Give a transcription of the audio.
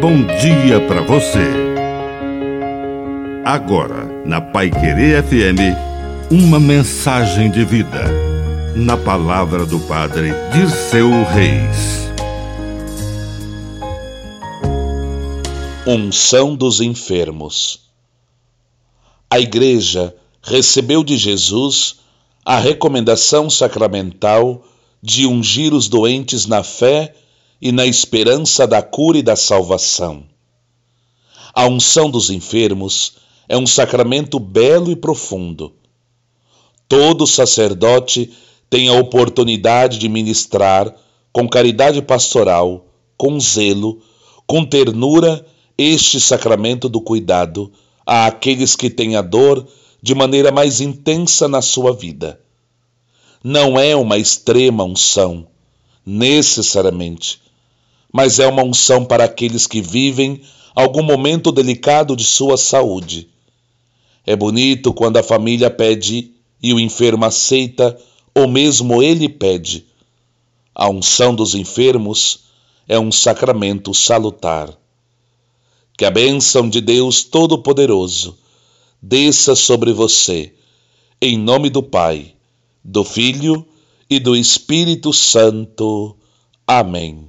bom dia para você. Agora, na Pai Querer FM, uma mensagem de vida. Na palavra do Padre Dirceu Reis. Unção dos enfermos. A Igreja recebeu de Jesus a recomendação sacramental de ungir os doentes na fé e na esperança da cura e da salvação. A unção dos enfermos é um sacramento belo e profundo. Todo sacerdote tem a oportunidade de ministrar com caridade pastoral, com zelo, com ternura este sacramento do cuidado a aqueles que têm a dor de maneira mais intensa na sua vida. Não é uma extrema unção, necessariamente, mas é uma unção para aqueles que vivem algum momento delicado de sua saúde. É bonito quando a família pede e o enfermo aceita, ou mesmo ele pede. A unção dos enfermos é um sacramento salutar. Que a bênção de Deus Todo-Poderoso desça sobre você, em nome do Pai, do Filho e do Espírito Santo. Amém.